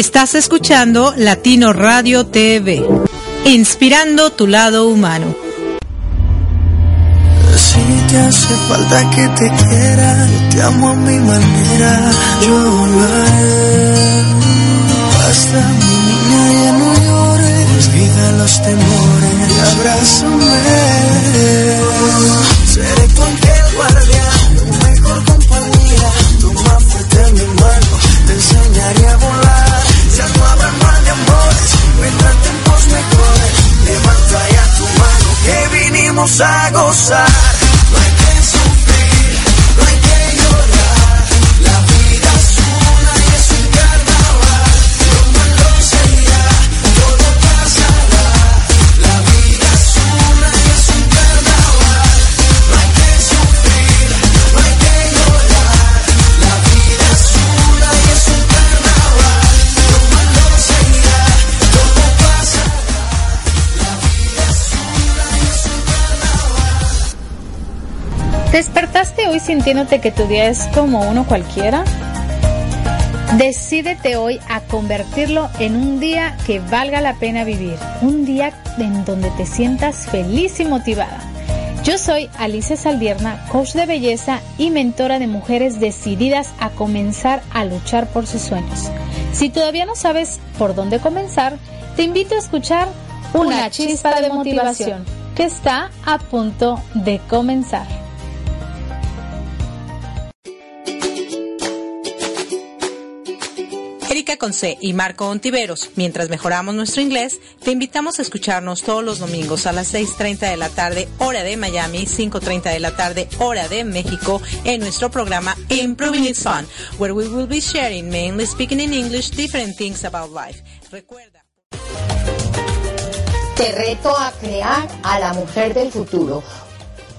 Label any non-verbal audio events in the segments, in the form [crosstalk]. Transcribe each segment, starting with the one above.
Estás escuchando Latino Radio TV, inspirando tu lado humano. Si te hace falta que te quiera, yo te amo a mi manera, yo lo haré. Basta mi niña, ya no llores, olvida los temores, abrázame. Seré tu a gozar. Hoy sintiéndote que tu día es como uno cualquiera? Decídete hoy a convertirlo en un día que valga la pena vivir, un día en donde te sientas feliz y motivada. Yo soy Alicia Saldierna, coach de belleza y mentora de mujeres decididas a comenzar a luchar por sus sueños. Si todavía no sabes por dónde comenzar, te invito a escuchar Una chispa de motivación que está a punto de comenzar. Erika Conce y Marco Ontiveros, mientras mejoramos nuestro inglés, te invitamos a escucharnos todos los domingos a las 6.30 de la tarde, hora de Miami, 5.30 de la tarde, hora de México, en nuestro programa Improving It's Fun, where we will be sharing, mainly speaking in English, different things about life. Recuerda. Te reto a crear a la mujer del futuro.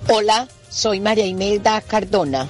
Hola, soy María Imelda Cardona.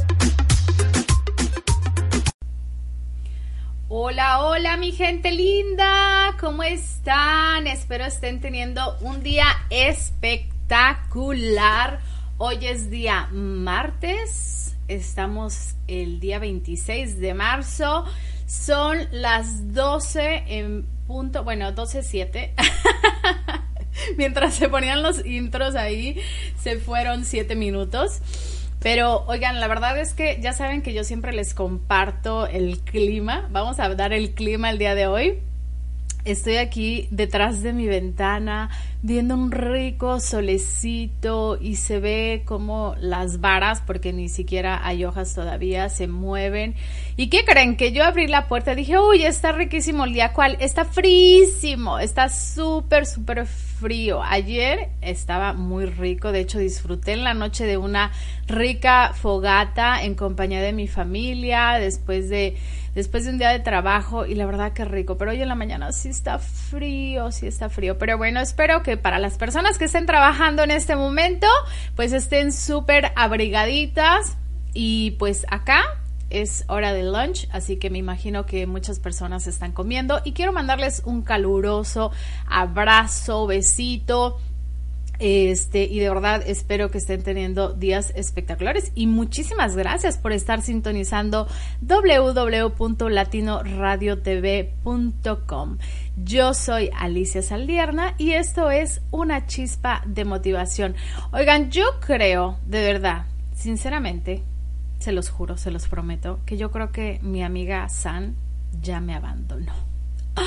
Hola, hola mi gente linda, ¿cómo están? Espero estén teniendo un día espectacular. Hoy es día martes, estamos el día 26 de marzo, son las 12 en punto, bueno, 12.07. [laughs] Mientras se ponían los intros ahí, se fueron 7 minutos. Pero oigan, la verdad es que ya saben que yo siempre les comparto el clima. Vamos a dar el clima el día de hoy. Estoy aquí detrás de mi ventana viendo un rico solecito y se ve como las varas, porque ni siquiera hay hojas todavía, se mueven. ¿Y qué creen? Que yo abrí la puerta y dije, uy, está riquísimo el día, ¿cuál? Está frísimo, está súper, súper frío. Ayer estaba muy rico, de hecho disfruté en la noche de una rica fogata en compañía de mi familia, después de después de un día de trabajo y la verdad que rico, pero hoy en la mañana sí está frío, sí está frío, pero bueno, espero que para las personas que estén trabajando en este momento, pues estén súper abrigaditas y pues acá es hora de lunch, así que me imagino que muchas personas están comiendo y quiero mandarles un caluroso abrazo, besito. Este, y de verdad espero que estén teniendo días espectaculares y muchísimas gracias por estar sintonizando www.latinoradiotv.com. Yo soy Alicia Saldierna y esto es una chispa de motivación. Oigan, yo creo, de verdad, sinceramente, se los juro, se los prometo, que yo creo que mi amiga San ya me abandonó. [gasps]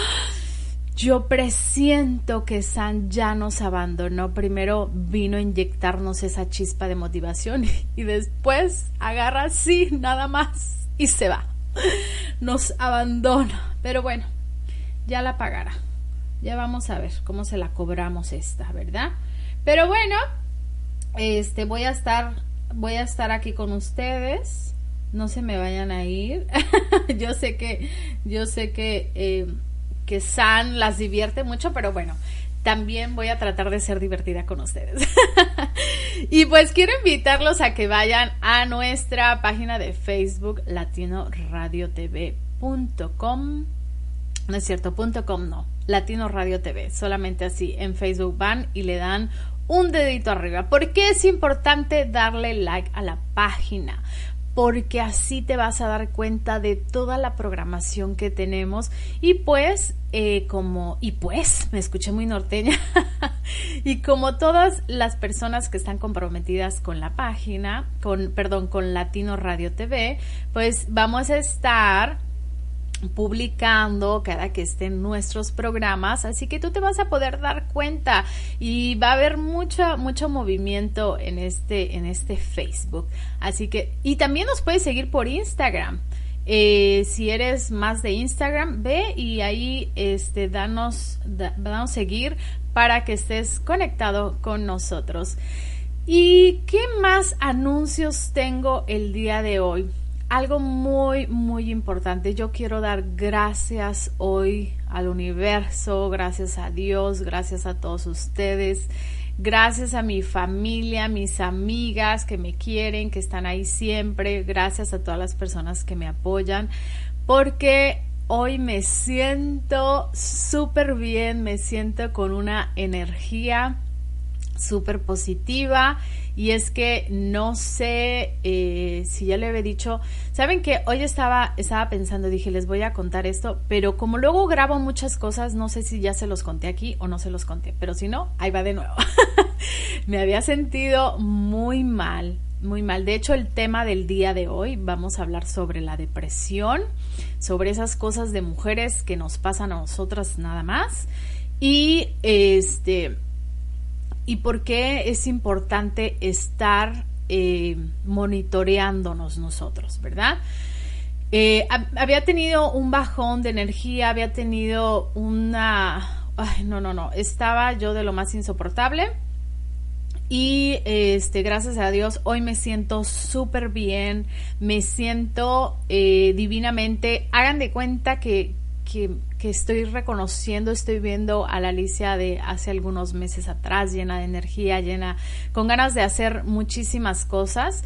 Yo presiento que San ya nos abandonó. Primero vino a inyectarnos esa chispa de motivación [laughs] y después agarra así, nada más, y se va. [laughs] Nos abandona. Pero bueno, ya la pagará. Ya vamos a ver cómo se la cobramos esta, ¿verdad? Pero bueno, este voy a estar voy a estar aquí con ustedes. No se me vayan a ir. [laughs] yo sé que yo sé que eh, que San las divierte mucho, pero bueno, también voy a tratar de ser divertida con ustedes. [laughs] y pues quiero invitarlos a que vayan a nuestra página de Facebook latinoradiotv.com. No es cierto, .com no, Latino Radio TV, solamente así en Facebook van y le dan un dedito arriba. ¿Por qué es importante darle like a la página? porque así te vas a dar cuenta de toda la programación que tenemos y pues eh, como y pues me escuché muy norteña [laughs] y como todas las personas que están comprometidas con la página con perdón con Latino Radio TV pues vamos a estar publicando cada que estén nuestros programas, así que tú te vas a poder dar cuenta y va a haber mucho mucho movimiento en este en este Facebook. Así que y también nos puedes seguir por Instagram. Eh, si eres más de Instagram, ve y ahí este danos danos seguir para que estés conectado con nosotros. ¿Y qué más anuncios tengo el día de hoy? Algo muy, muy importante. Yo quiero dar gracias hoy al universo, gracias a Dios, gracias a todos ustedes, gracias a mi familia, mis amigas que me quieren, que están ahí siempre, gracias a todas las personas que me apoyan, porque hoy me siento súper bien, me siento con una energía súper positiva y es que no sé eh, si ya le había dicho, saben que hoy estaba, estaba pensando, dije, les voy a contar esto, pero como luego grabo muchas cosas, no sé si ya se los conté aquí o no se los conté, pero si no, ahí va de nuevo. [laughs] Me había sentido muy mal, muy mal. De hecho, el tema del día de hoy, vamos a hablar sobre la depresión, sobre esas cosas de mujeres que nos pasan a nosotras nada más. Y este y por qué es importante estar eh, monitoreándonos nosotros, ¿verdad? Eh, había tenido un bajón de energía, había tenido una... Ay, no, no, no, estaba yo de lo más insoportable. Y este, gracias a Dios, hoy me siento súper bien, me siento eh, divinamente. Hagan de cuenta que, que, estoy reconociendo, estoy viendo a la Alicia de hace algunos meses atrás, llena de energía, llena, con ganas de hacer muchísimas cosas.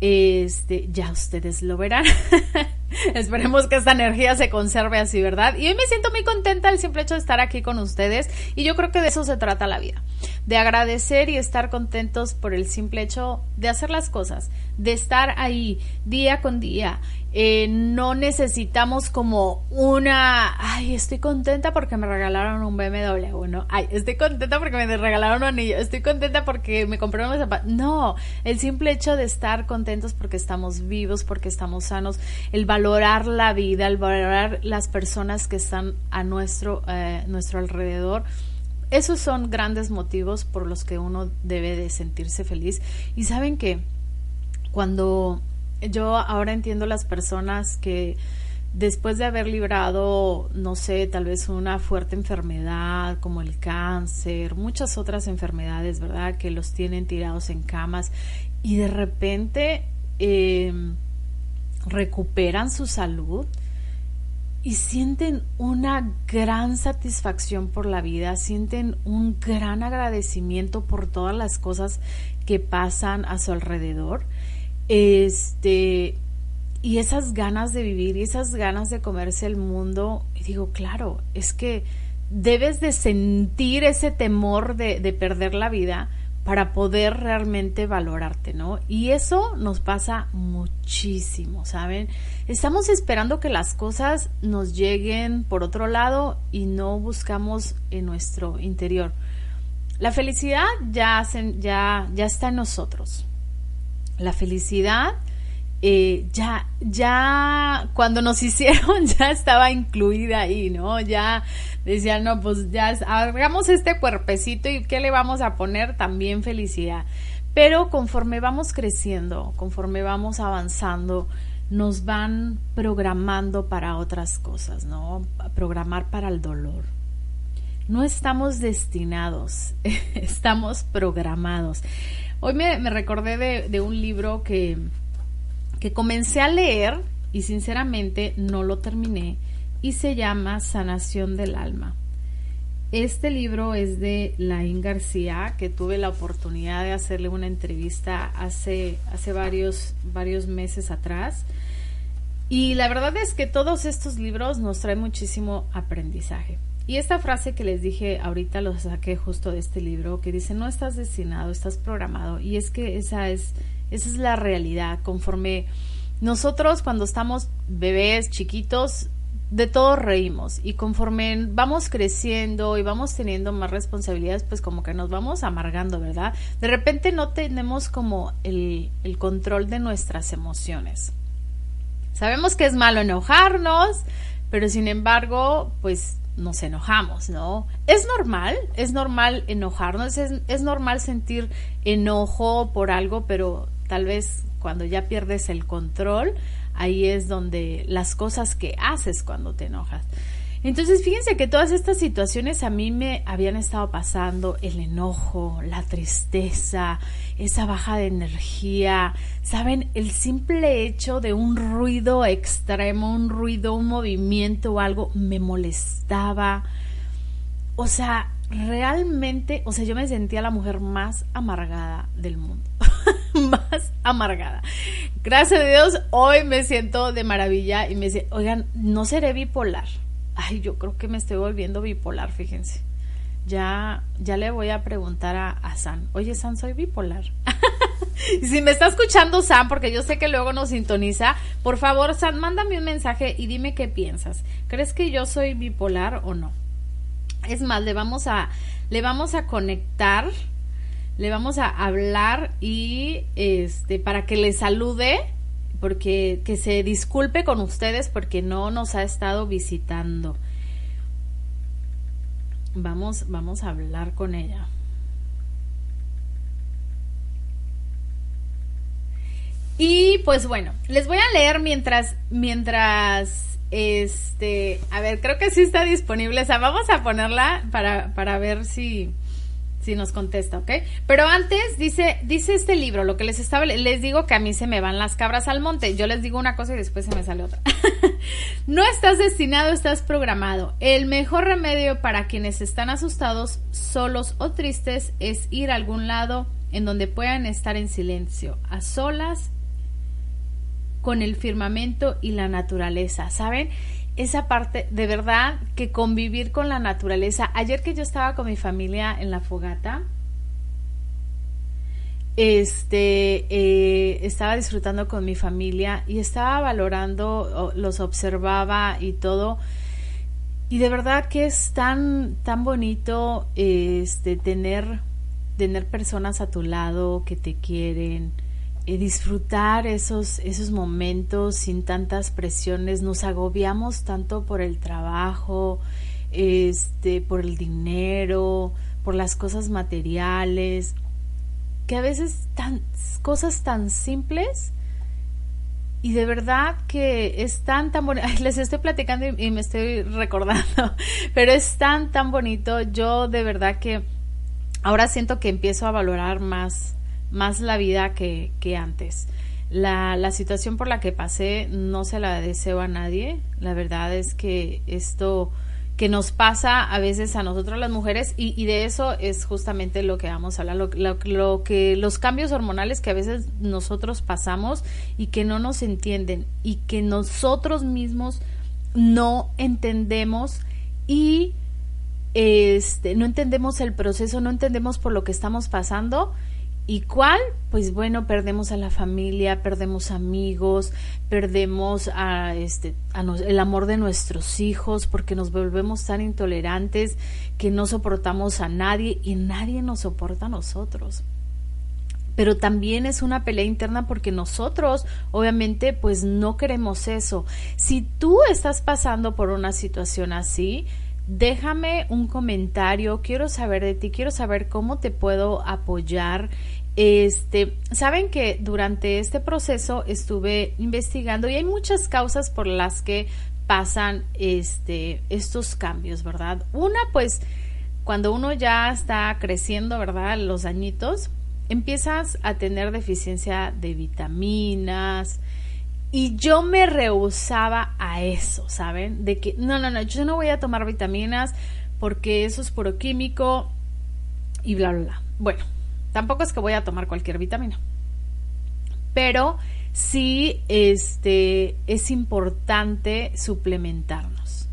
Este, ya ustedes lo verán. [laughs] Esperemos que esta energía se conserve así, ¿verdad? Y hoy me siento muy contenta el simple hecho de estar aquí con ustedes y yo creo que de eso se trata la vida, de agradecer y estar contentos por el simple hecho de hacer las cosas, de estar ahí día con día, eh, no necesitamos como una, ay, estoy contenta porque me regalaron un BMW, ¿no? Ay, estoy contenta porque me regalaron un anillo, estoy contenta porque me compraron un zapatos. No, el simple hecho de estar contentos porque estamos vivos, porque estamos sanos, el valorar la vida, el valorar las personas que están a nuestro, eh, nuestro alrededor, esos son grandes motivos por los que uno debe de sentirse feliz. Y saben que cuando yo ahora entiendo las personas que después de haber librado, no sé, tal vez una fuerte enfermedad como el cáncer, muchas otras enfermedades, ¿verdad? Que los tienen tirados en camas y de repente em, recuperan su salud y sienten una gran satisfacción por la vida, sienten un gran agradecimiento por todas las cosas que pasan a su alrededor este, y esas ganas de vivir y esas ganas de comerse el mundo, y digo, claro, es que debes de sentir ese temor de, de perder la vida para poder realmente valorarte, ¿no? Y eso nos pasa muchísimo, ¿saben? Estamos esperando que las cosas nos lleguen por otro lado y no buscamos en nuestro interior. La felicidad ya, ya, ya está en nosotros. La felicidad eh, ya, ya cuando nos [laughs] hicieron ya estaba incluida ahí, ¿no? Ya decían, no, pues ya hagamos este cuerpecito y ¿qué le vamos a poner? También felicidad. Pero conforme vamos creciendo, conforme vamos avanzando, nos van programando para otras cosas, ¿no? Programar para el dolor. No estamos destinados, [laughs] estamos programados. Hoy me, recordé de, un libro que, que comencé a leer y sinceramente no lo terminé y se llama Sanación del Alma. Este libro es de Laín García, que tuve la oportunidad de hacerle una entrevista hace, hace varios, varios meses atrás. Y la verdad es que todos estos libros nos traen muchísimo aprendizaje. Y esta frase que les dije ahorita lo saqué justo de este libro, que dice, no estás destinado, estás programado. Y es que esa es, esa es la realidad. Conforme nosotros cuando estamos bebés, chiquitos, de todo reímos y conforme vamos creciendo y vamos teniendo más responsabilidades, pues como que nos vamos amargando, ¿verdad? De repente no tenemos como el, el control de nuestras emociones. Sabemos que es malo enojarnos, pero sin embargo, pues nos enojamos, ¿no? Es normal, es normal enojarnos, es, normal sentir enojo por algo, pero tal vez cuando ya pierdes el control, ahí es donde las cosas que haces cuando te enojas. Entonces, fíjense que todas estas situaciones a mí me habían estado pasando, el enojo, la tristeza, esa baja de energía, saben, el simple hecho de un ruido extremo, un ruido, un movimiento o algo me molestaba. O sea, realmente, o sea, yo me sentía la mujer más amargada del mundo. [laughs] más amargada. Gracias a Dios, hoy me siento de maravilla y me dice, oigan, no seré bipolar. Ay, yo creo que me estoy volviendo bipolar, fíjense. Ya, ya le voy a preguntar a, San. Oye, San, soy bipolar. y [laughs] si me está escuchando San, porque yo sé que luego nos sintoniza, por favor, San, mándame un mensaje y dime qué piensas. ¿Crees que yo soy bipolar o no? Es más, le vamos a, le vamos a conectar le vamos a hablar y este para que le salude porque que se disculpe con ustedes porque no nos ha estado visitando. Vamos vamos a hablar con ella. Y pues bueno, les voy a leer mientras mientras este, a ver, creo que sí está disponible, o sea, vamos a ponerla para para ver si si nos contesta, ¿ok? Pero antes dice, dice este libro, lo que les estaba, les digo que a mí se me van las cabras al monte. Yo les digo una cosa y después se me sale otra. [laughs] no estás destinado, estás programado. El mejor remedio para quienes están asustados, solos o tristes es ir a algún lado en donde puedan estar en silencio, a solas con el firmamento y la naturaleza, ¿saben? Esa parte, de verdad, que convivir con la naturaleza. Ayer que yo estaba con mi familia en la fogata, este, eh, estaba disfrutando con mi familia y estaba valorando, los observaba y todo. Y de verdad que es tan, tan bonito este, tener, tener personas a tu lado que te quieren, eh, disfrutar esos, esos momentos sin tantas presiones. Nos agobiamos tanto por el trabajo, este, por el dinero, por las cosas materiales, que a veces tan, cosas tan simples y de verdad que es tan tan bonito, les estoy platicando y, y, me estoy recordando, [laughs] pero es tan tan bonito, yo de verdad que ahora siento que empiezo a valorar más más la vida que, antes. La, la, situación por la que pasé no se la deseo a nadie. La verdad es que esto que nos pasa a veces a nosotros las mujeres y, y de eso es justamente lo que vamos a hablar, lo, lo, lo, que los cambios hormonales que a veces nosotros pasamos y que no nos entienden y que nosotros mismos no entendemos y este no entendemos el proceso, no entendemos por lo que estamos pasando ¿Y cuál? Pues bueno, perdemos a la familia, perdemos amigos, perdemos a este a el amor de nuestros hijos porque nos volvemos tan intolerantes que no soportamos a nadie y nadie nos soporta a nosotros. pero también es una pelea interna porque nosotros obviamente pues no queremos eso. Si tú estás pasando por una situación así, déjame un comentario, quiero saber de ti, quiero saber cómo te puedo apoyar. Este, saben que durante este proceso estuve investigando y hay muchas causas por las que pasan este estos cambios, ¿verdad? Una pues cuando uno ya está creciendo, ¿verdad? Los añitos, empiezas a tener deficiencia de vitaminas. Y yo me rehusaba a eso, ¿saben? De que, no, no, no, yo no voy a tomar vitaminas porque eso es puro químico y bla, bla, bla. Bueno, tampoco es que voy a tomar cualquier vitamina. Pero sí, este, es importante suplementarnos.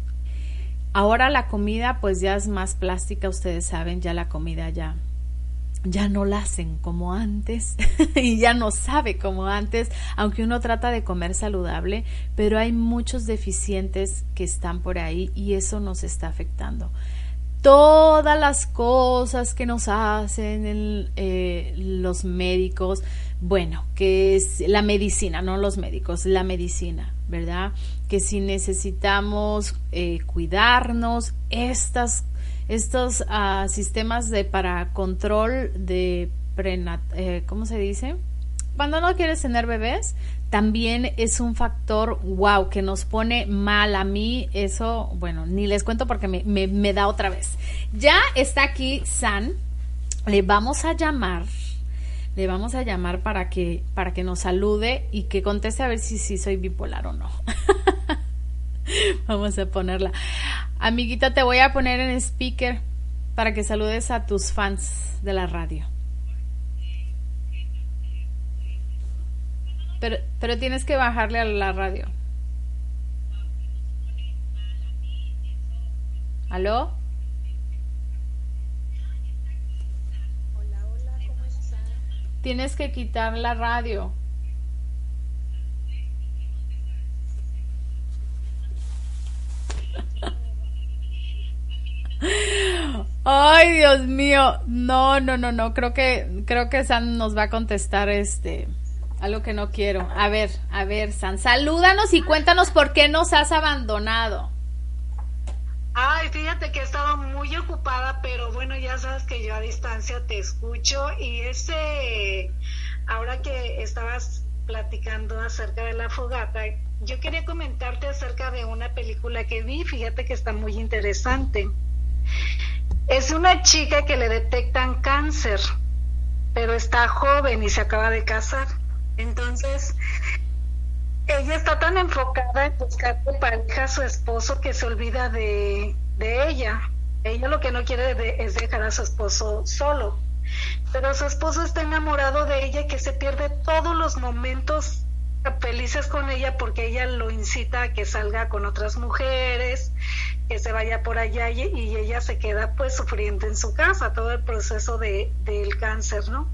Ahora la comida pues ya es más plástica, ustedes saben, ya la comida ya ya no la hacen como antes [laughs] y ya no sabe como antes, aunque uno trata de comer saludable, pero hay muchos deficientes que están por ahí y eso nos está afectando. Todas las cosas que nos hacen eh, los médicos, bueno, que es la medicina, no los médicos, la medicina, ¿verdad? Que si necesitamos eh, cuidarnos, estas estos uh, sistemas de para control de prenat eh, ¿cómo se dice? Cuando no quieres tener bebés, también es un factor wow que nos pone mal a mí. Eso, bueno, ni les cuento porque me, me, da otra vez. Ya está aquí San. Le vamos a llamar le vamos a llamar para que para que nos salude y que conteste a ver si, si soy bipolar o no. [laughs] vamos a ponerla. Amiguita, te voy a poner en speaker para que saludes a tus fans de la radio. Pero, pero tienes que bajarle a la radio. ¿Aló? Hola, hola, ¿cómo estás? Tienes que quitar la radio. Ay, Dios mío. No, no, no, no. Creo que, creo que San nos va a contestar este algo que no quiero. A ver, a ver, San, salúdanos y cuéntanos por qué nos has abandonado. Ay, fíjate que he estado muy ocupada, pero bueno, ya sabes que yo a distancia te escucho y ese, ahora que estabas platicando acerca de la fogata, yo quería comentarte acerca de una película que vi, fíjate que está muy interesante. Es una chica que le detectan cáncer, pero está joven y se acaba de casar. Entonces, ella está tan enfocada en buscar de pareja a su esposo que se olvida de, de ella. Ella lo que no quiere es dejar a su esposo solo. Pero su esposo está enamorado de ella y que se pierde todos los momentos felices con ella porque ella lo incita a que salga con otras mujeres, que se vaya por allá y, ella se queda pues sufriendo en su casa todo el proceso de, del cáncer, ¿no?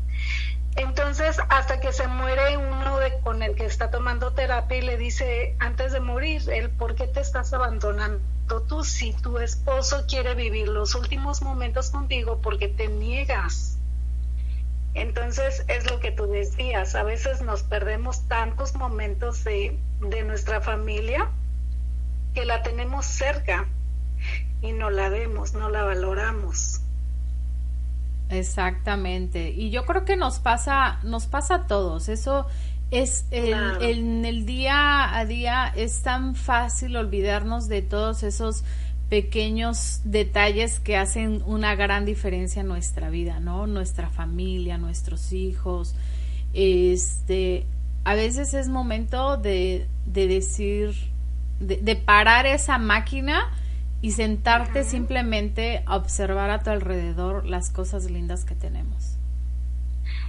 Entonces, hasta que se muere uno de, con el que está tomando terapia y le dice, antes de morir, él, ¿por qué te estás abandonando tú si tu esposo quiere vivir los últimos momentos contigo porque te niegas? Entonces, es lo que tú decías, a veces nos perdemos tantos momentos de, de nuestra familia que la tenemos cerca y no la vemos, no la valoramos. Exactamente. Y yo creo que nos pasa, nos pasa a todos. Eso es el, en el día a día es tan fácil olvidarnos de todos esos pequeños detalles que hacen una gran diferencia en nuestra vida, ¿no? Nuestra familia, nuestros hijos. Este, a veces es momento de, de decir, de, de parar esa máquina y sentarte simplemente a observar a tu alrededor las cosas lindas que tenemos.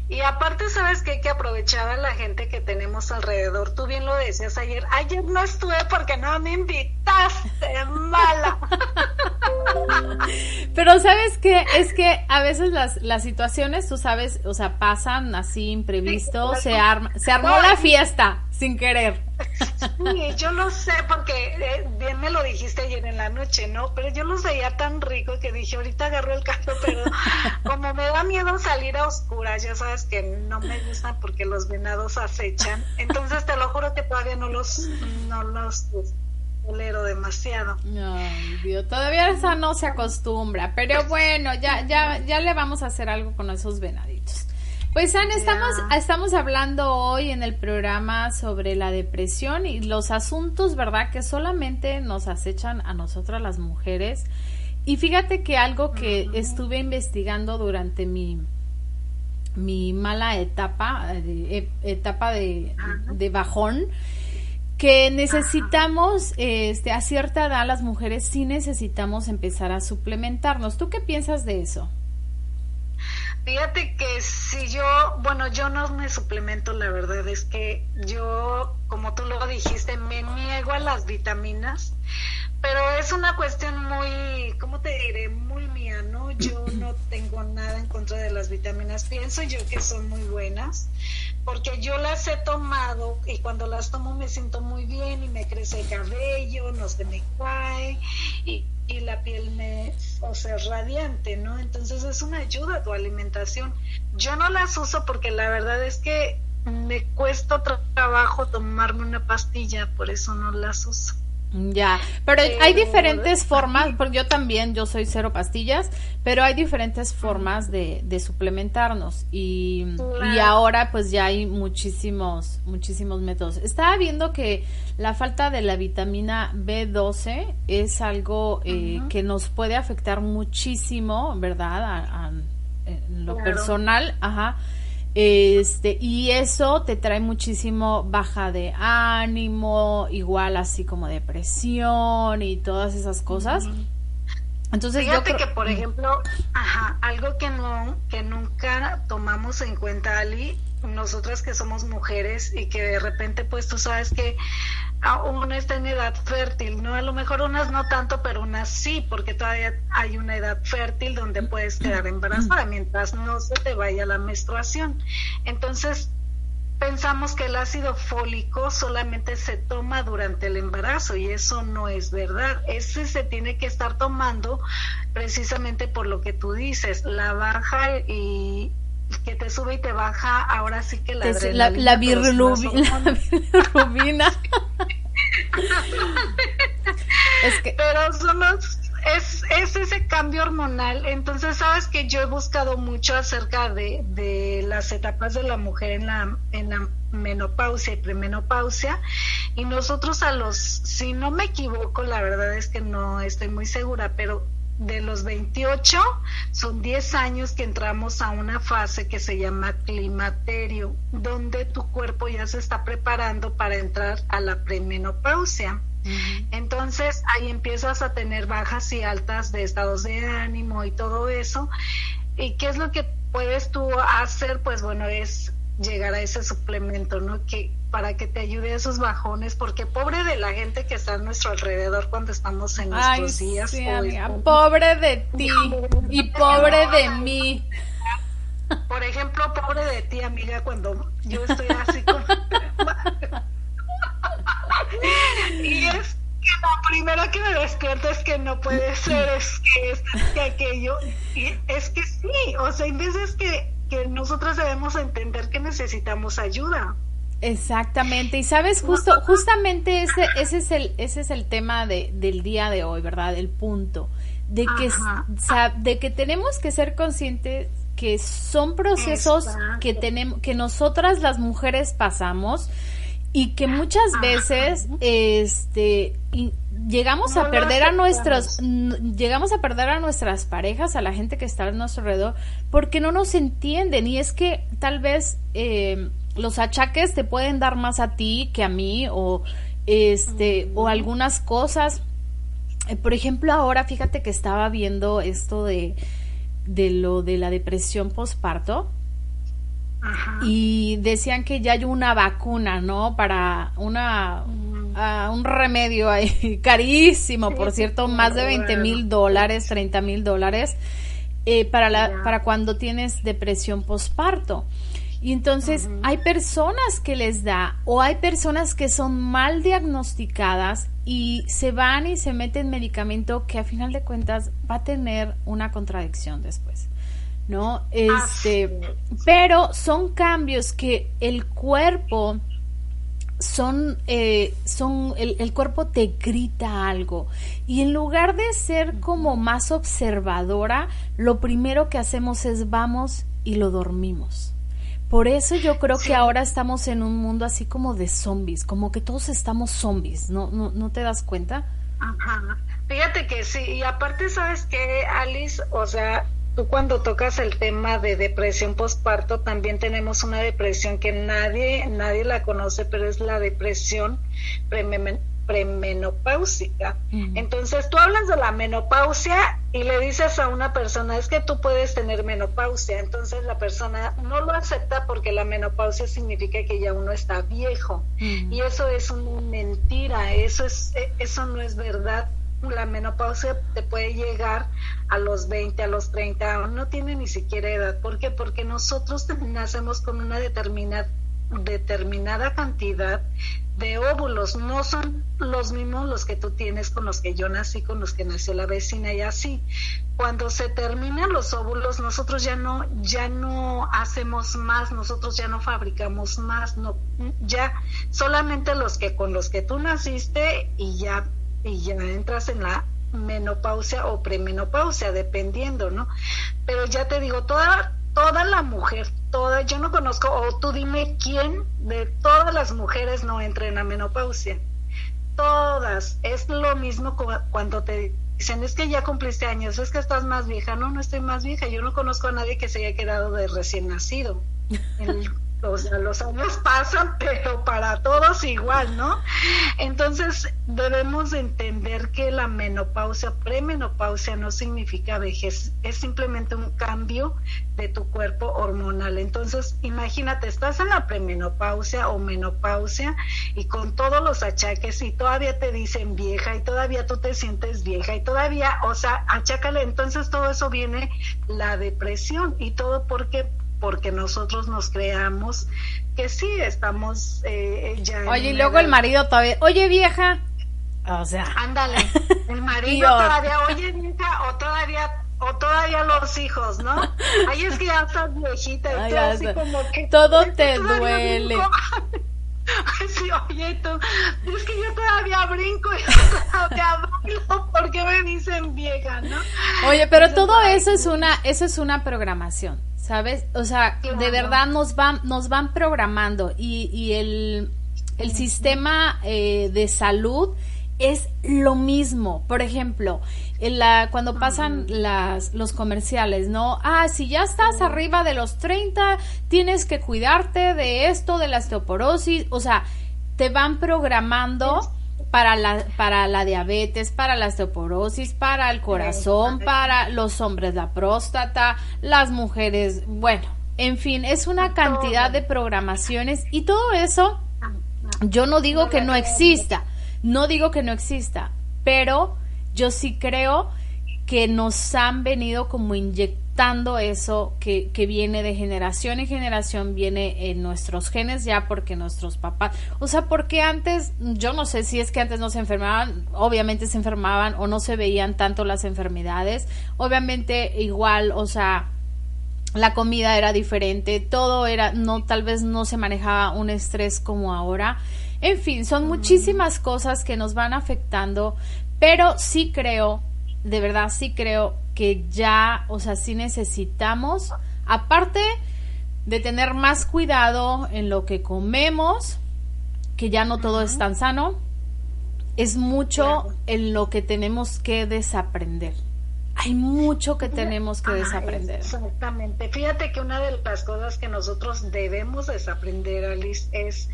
Y aparte, sabes que hay que aprovechar a la gente que tenemos alrededor. Tú bien lo decías ayer. Ayer no estuve porque no me invitaste, mala. [laughs] Pero sabes que es que a veces las, las situaciones, tú sabes, o sea, pasan así imprevisto, se arma, se armó la fiesta sin querer. Sí, yo lo sé porque eh, bien me lo dijiste ayer en la noche, ¿no? Pero yo los veía tan rico que dije, ahorita agarro el carro, pero [laughs] como me da miedo salir a oscuras, ya sabes que no me gusta porque los venados acechan. Entonces te lo juro que todavía no los, no los tolero demasiado. Ay, Dios, todavía esa no se acostumbra, pero bueno, ya, ya, ya le vamos a hacer algo con esos venaditos. Pues Ana, estamos, estamos hablando hoy en el programa sobre la depresión y los asuntos, ¿verdad? Que solamente nos acechan a nosotras las mujeres. Y fíjate que algo que estuve investigando durante mi, mi mala etapa, eh, etapa de, de bajón, que necesitamos, este, a cierta edad las mujeres sí necesitamos empezar a suplementarnos. ¿Tú qué piensas de eso? Fíjate que si yo, bueno, yo no me suplemento, la verdad es que yo, como tú lo dijiste, me niego a las vitaminas, pero es una cuestión muy, ¿cómo te diré? Muy mía, ¿no? Yo [clears throat] no tengo nada en contra de las vitaminas, pienso yo que son muy buenas, porque yo las he tomado y cuando las tomo me siento muy bien y me crece el cabello, no se me cae y, y la piel me, o sea, radiante, ¿no? Entonces es una ayuda a tu alimentación. Yo no las uso porque la verdad es que me cuesta trabajo tomarme una pastilla, por eso no las uso. Ya, pero hay diferentes formas, porque yo también, yo soy cero pastillas, pero hay diferentes formas de, de suplementarnos. Y, y, ahora pues ya hay muchísimos, muchísimos métodos. Estaba viendo que la falta de la vitamina B12 es algo eh, que nos puede afectar muchísimo, ¿verdad? A, en lo personal, ajá este, y eso te trae muchísimo baja de ánimo, igual así como depresión y todas esas cosas. Entonces, Fíjate que, por ejemplo, ajá, algo que no, que nunca tomamos en cuenta, Ali, nosotras que somos mujeres y que de repente, pues tú sabes que una está en edad fértil, ¿no? A lo mejor unas no tanto, pero unas sí, porque todavía hay una edad fértil donde puedes quedar embarazada mientras no se te vaya la menstruación. Entonces, pensamos que el ácido fólico solamente se toma durante el embarazo y eso no es verdad. Ese se tiene que estar tomando precisamente por lo que tú dices, la baja y que te sube y te baja, ahora sí que la la, la, [laughs] es que... Pero somos, es, es ese cambio hormonal. Entonces, sabes que yo he buscado mucho acerca de, de las etapas de la mujer en la, en la menopausia y premenopausia. Y nosotros a los, si no me equivoco, la verdad es que no estoy muy segura, pero de los 28 son 10 años que entramos a una fase que se llama climaterio, donde tu cuerpo ya se está preparando para entrar a la premenopausia. Entonces ahí empiezas a tener bajas y altas de estados de ánimo y todo eso. ¿Y qué es lo que puedes tú hacer? Pues bueno, es llegar a ese suplemento, ¿no? Que para que te ayude a esos bajones, porque pobre de la gente que está a nuestro alrededor cuando estamos en nuestros días. Sí, pobre de ti y [laughs] pobre de mí. Por ejemplo, pobre de ti, amiga, cuando yo estoy así como... [laughs] [laughs] y es que la primera que me despierto es que no puede ser, es que es que aquello, y es que sí, o sea, hay veces que que nosotras debemos entender que necesitamos ayuda. Exactamente, y sabes, justo, justamente ese, ese es el, ese es el tema de, del día de hoy, ¿verdad? El punto, de que, de que tenemos que ser conscientes que son procesos que tenemos, que nosotras las mujeres pasamos y que muchas veces, este, llegamos a perder a nuestros llegamos a perder a nuestras parejas a la gente que está a nuestro alrededor porque no nos entienden. Y es que tal vez eh, los achaques te pueden dar más a ti que a mí o este o algunas cosas. Eh, por ejemplo ahora fíjate que estaba viendo esto de de lo de la depresión postparto y decían que ya hay una vacuna, ¿no? Para una un remedio ahí [laughs] carísimo, por cierto, más de 20 mil dólares, 30 mil dólares, eh, para, la, para cuando tienes depresión postparto. Y entonces hay personas que les da o hay personas que son mal diagnosticadas y se van y se meten medicamento que a final de cuentas va a tener una contradicción después. ¿No? Este, pero son cambios que el cuerpo son, eh, son el, el, cuerpo te grita algo y en lugar de ser como más observadora, lo primero que hacemos es vamos y lo dormimos. Por eso yo creo que ahora estamos en un mundo así como de zombies, como que todos estamos zombies, ¿no, no, no te das cuenta? Ajá. Fíjate que sí, y aparte sabes que Alice, o sea, tú cuando tocas el tema de depresión postparto, también tenemos una depresión que nadie, nadie la conoce, pero es la depresión premenopáusica. Entonces tú hablas de la menopausia y le dices a una persona, es que tú puedes tener menopausia, entonces la persona no lo acepta porque la menopausia significa que ya uno está viejo. Y eso es una mentira, eso, es, e, eso no es verdad la menopausia te puede llegar a los 20, a los 30, no tiene ni siquiera edad. ¿Por qué? Porque nosotros [laughs] nacemos con una determinada cantidad de óvulos, no son los mismos los que tú tienes con los que yo nací, con los que nació la vecina y así. Cuando se terminan los óvulos, nosotros ya no ya no hacemos más, nosotros ya no fabricamos más, no ya solamente los que con los que tú naciste y ya y ya entras en la menopausia o premenopausia, dependiendo, ¿no? Pero ya te digo, toda, toda la mujer, toda, yo no conozco, o tú dime quién de todas las mujeres no entra en la menopausia. Todas, es lo mismo cuando te dicen, es que ya cumpliste años, es que estás más vieja. No, no estoy más vieja, yo no conozco a nadie que se haya quedado de recién nacido. [laughs] El o sea, los años pasan, [laughs] pero para todos igual, ¿no? Entonces debemos entender que la menopausia, premenopausia no significa vejez, es simplemente un cambio de tu cuerpo hormonal. Entonces, imagínate, estás en la premenopausia o menopausia y con todos los achaques y todavía te dicen vieja y todavía tú te sientes vieja y todavía, o sea, achácale, entonces todo eso viene la depresión y todo porque porque nosotros nos creamos que sí estamos eh, ya. Oye, y luego el marido todavía, oye vieja, o sea. Ándale, [laughs] el marido todavía, oye vieja, o todavía o todavía los hijos, ¿no? Ahí es que ya estás viejita y así como que todo te duele. [laughs] Sí, oye, tú, es que yo todavía brinco y todavía bailo porque me dicen vieja, ¿no? Oye, pero todo eso es una, eso es una programación. ¿Sabes? O sea, de verdad nos van, nos van programando y, y el, el sistema eh, de salud es lo mismo. Por ejemplo, en la, cuando pasan las, los comerciales, ¿no? Ah, si ya estás arriba de los 30, tienes que cuidarte de esto, de la osteoporosis. O sea, te van programando para la, para la diabetes, para la osteoporosis, para el corazón, para los hombres la próstata, las mujeres, bueno, en fin, es una cantidad de programaciones y todo eso, yo no digo que no exista, no digo que no exista, pero yo sí creo que nos han venido como inyectando eso que, que, viene de generación en generación, viene en nuestros genes ya porque nuestros papás, o sea, porque antes, yo no sé si es que antes no se enfermaban, obviamente se enfermaban o no se veían tanto las enfermedades, obviamente igual, o sea, la comida era diferente, todo era, no, tal vez no se manejaba un estrés como ahora. En fin, son muchísimas cosas que nos van afectando, pero sí creo, de verdad sí creo que ya, o sea, sí necesitamos, aparte de tener más cuidado en lo que comemos, que ya no todo es tan sano, es mucho en lo que tenemos que desaprender. Hay mucho que tenemos que desaprender. Exactamente. Fíjate que una de las cosas que nosotros debemos desaprender, Alice, es,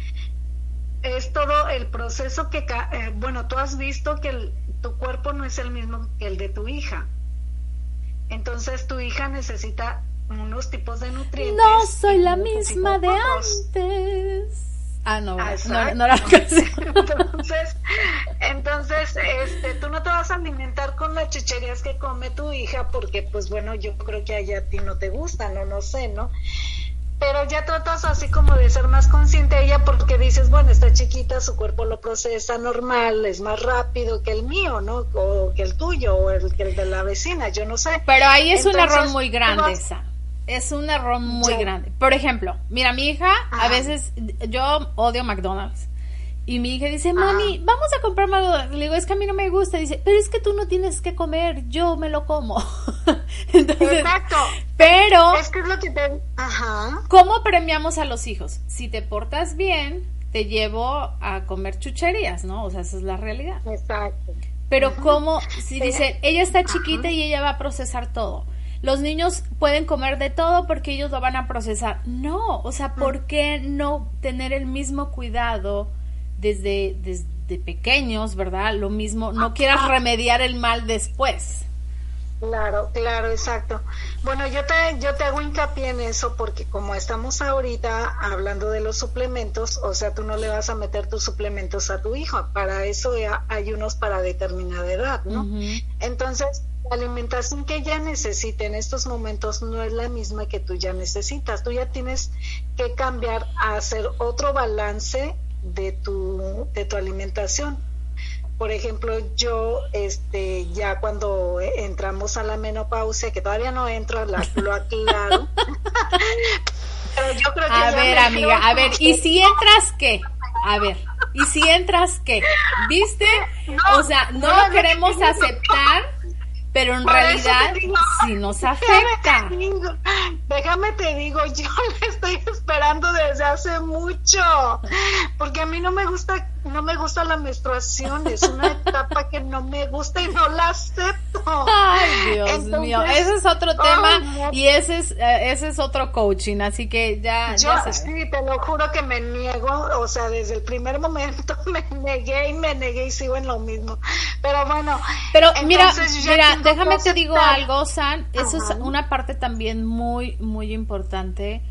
es todo el proceso que, eh, bueno, tú has visto que tu cuerpo no es el mismo que el de tu hija. Entonces tu hija necesita unos tipos de nutrientes. No soy la misma de antes. Ah, no, no, no, era [laughs] Entonces, entonces, este, tú no te vas a alimentar con las chicherías que come tu hija porque, pues bueno, yo creo que a ti no te gustan, no, no sé, ¿no? Pero ya tratas así como de ser más consciente de ella porque dices, bueno, está chiquita, su cuerpo lo procesa normal, es más rápido que el mío, ¿no? O que el tuyo, o el que el de la vecina, yo no sé. Pero ahí es un error muy grande, vas- esa. Es un error muy Ya. grande. Por ejemplo, mira, mi hija, a veces, yo odio McDonald's. Y mi hija dice, mami, vamos a comprar McDonald's. Le digo, es que a mí no me gusta. Dice, pero es que tú no tienes que comer, yo me lo como. [laughs] Entonces, Exacto. pero, Es que es lo que te... Ajá. ¿cómo premiamos a los hijos? Si te portas bien, te llevo a comer chucherías, ¿no? O sea, esa es la realidad. Exacto. Pero como si dicen, ella está chiquita y ella va a procesar todo. Los niños pueden comer de todo porque ellos lo van a procesar. No, o sea, ¿por qué no tener el mismo cuidado desde, desde pequeños, verdad? Lo mismo, no quieras remediar el mal después. Claro, claro, exacto. Bueno, yo te, yo te hago hincapié en eso porque como estamos ahorita hablando de los suplementos, o sea, tú no le vas a meter tus suplementos a tu hijo, para eso hay unos para determinada edad, ¿no? Entonces, la alimentación que ella necesita en estos momentos no es la misma que tú ya necesitas. Tú ya tienes que cambiar a hacer otro balance de tu, de tu alimentación. Por ejemplo, yo, este, ya cuando entramos a la menopausia, que todavía no entro, la, lo aclaro. [laughs] Pero yo creo que A ver, amiga, a ver, ¿y si entras qué? A ver, ¿y si entras qué? ¿Viste? O sea, no no, lo no, queremos no, no. aceptar, pero en Por realidad digo, sí nos Déjame afecta. te digo, déjame te digo, yo [laughs] la estoy esperando desde hace mucho, porque a mí no me gusta, no me gusta la menstruación, es una [laughs] etapa que no me gusta y no la acepto. Ay, Dios Entonces, mío, ese es otro tema y ese es eh, ese es otro coaching, así que ya, Yo ya sabes. sí, te lo juro que me niego, o sea, desde el primer momento [laughs] me negué y me negué y sigo en lo mismo. Pero bueno, Pero mira, mira, déjame que te digo algo, San, eso Ajá. es una parte también muy muy importante